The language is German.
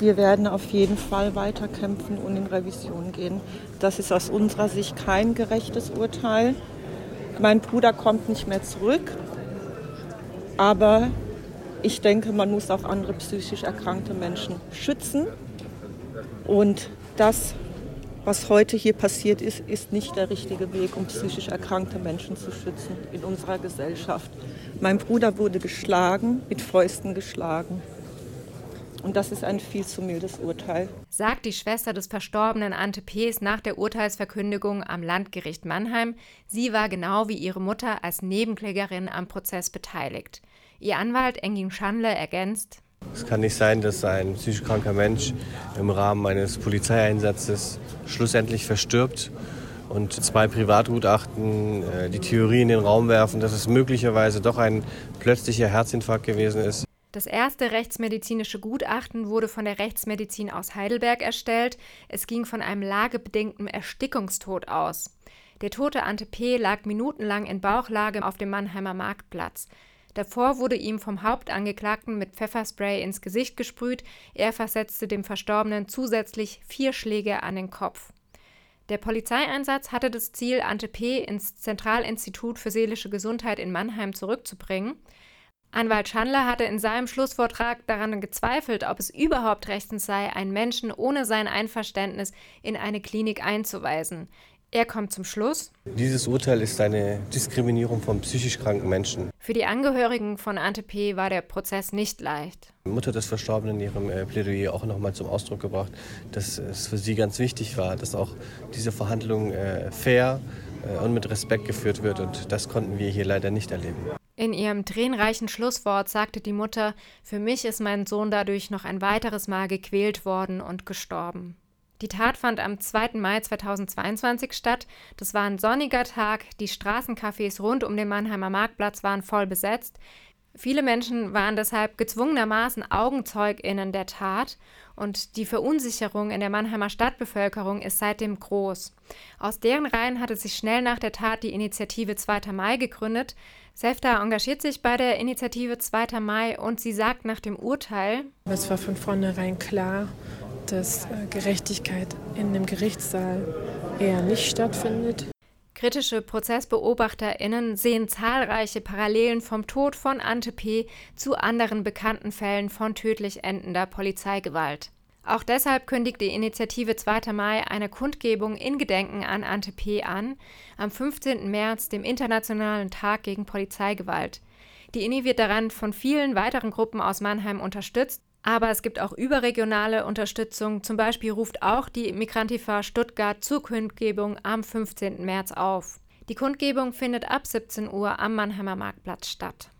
Wir werden auf jeden Fall weiterkämpfen und in Revision gehen. Das ist aus unserer Sicht kein gerechtes Urteil. Mein Bruder kommt nicht mehr zurück, aber ich denke, man muss auch andere psychisch erkrankte Menschen schützen. Und das, was heute hier passiert ist, ist nicht der richtige Weg, um psychisch erkrankte Menschen zu schützen in unserer Gesellschaft. Mein Bruder wurde geschlagen, mit Fäusten geschlagen. Und das ist ein viel zu mildes Urteil. Sagt die Schwester des verstorbenen Ante P.s nach der Urteilsverkündigung am Landgericht Mannheim. Sie war genau wie ihre Mutter als Nebenklägerin am Prozess beteiligt. Ihr Anwalt Engin Schandle ergänzt. Es kann nicht sein, dass ein psychisch kranker Mensch im Rahmen eines Polizeieinsatzes schlussendlich verstirbt und zwei Privatgutachten äh, die Theorie in den Raum werfen, dass es möglicherweise doch ein plötzlicher Herzinfarkt gewesen ist. Das erste rechtsmedizinische Gutachten wurde von der Rechtsmedizin aus Heidelberg erstellt. Es ging von einem lagebedingten Erstickungstod aus. Der tote Ante P. lag minutenlang in Bauchlage auf dem Mannheimer Marktplatz. Davor wurde ihm vom Hauptangeklagten mit Pfefferspray ins Gesicht gesprüht. Er versetzte dem Verstorbenen zusätzlich vier Schläge an den Kopf. Der Polizeieinsatz hatte das Ziel, Ante P. ins Zentralinstitut für seelische Gesundheit in Mannheim zurückzubringen. Anwalt Schandler hatte in seinem Schlussvortrag daran gezweifelt, ob es überhaupt rechtens sei, einen Menschen ohne sein Einverständnis in eine Klinik einzuweisen. Er kommt zum Schluss. Dieses Urteil ist eine Diskriminierung von psychisch kranken Menschen. Für die Angehörigen von Ante P. war der Prozess nicht leicht. Die Mutter des Verstorbenen in ihrem äh, Plädoyer auch nochmal zum Ausdruck gebracht, dass es für sie ganz wichtig war, dass auch diese Verhandlung äh, fair äh, und mit Respekt geführt wird. Und das konnten wir hier leider nicht erleben. In ihrem tränenreichen Schlusswort sagte die Mutter, für mich ist mein Sohn dadurch noch ein weiteres Mal gequält worden und gestorben. Die Tat fand am 2. Mai 2022 statt. Das war ein sonniger Tag. Die Straßencafés rund um den Mannheimer Marktplatz waren voll besetzt. Viele Menschen waren deshalb gezwungenermaßen AugenzeugInnen der Tat und die Verunsicherung in der Mannheimer Stadtbevölkerung ist seitdem groß. Aus deren Reihen hatte sich schnell nach der Tat die Initiative 2. Mai gegründet. Sefta engagiert sich bei der Initiative 2. Mai und sie sagt nach dem Urteil: Es war von vornherein klar, dass äh, Gerechtigkeit in dem Gerichtssaal eher nicht stattfindet. Kritische ProzessbeobachterInnen sehen zahlreiche Parallelen vom Tod von Ante P. zu anderen bekannten Fällen von tödlich endender Polizeigewalt. Auch deshalb kündigt die Initiative 2. Mai eine Kundgebung in Gedenken an Ante P. an, am 15. März, dem Internationalen Tag gegen Polizeigewalt. Die INI wird daran von vielen weiteren Gruppen aus Mannheim unterstützt, aber es gibt auch überregionale Unterstützung. Zum Beispiel ruft auch die Migrantifa Stuttgart zur Kundgebung am 15. März auf. Die Kundgebung findet ab 17 Uhr am Mannheimer Marktplatz statt.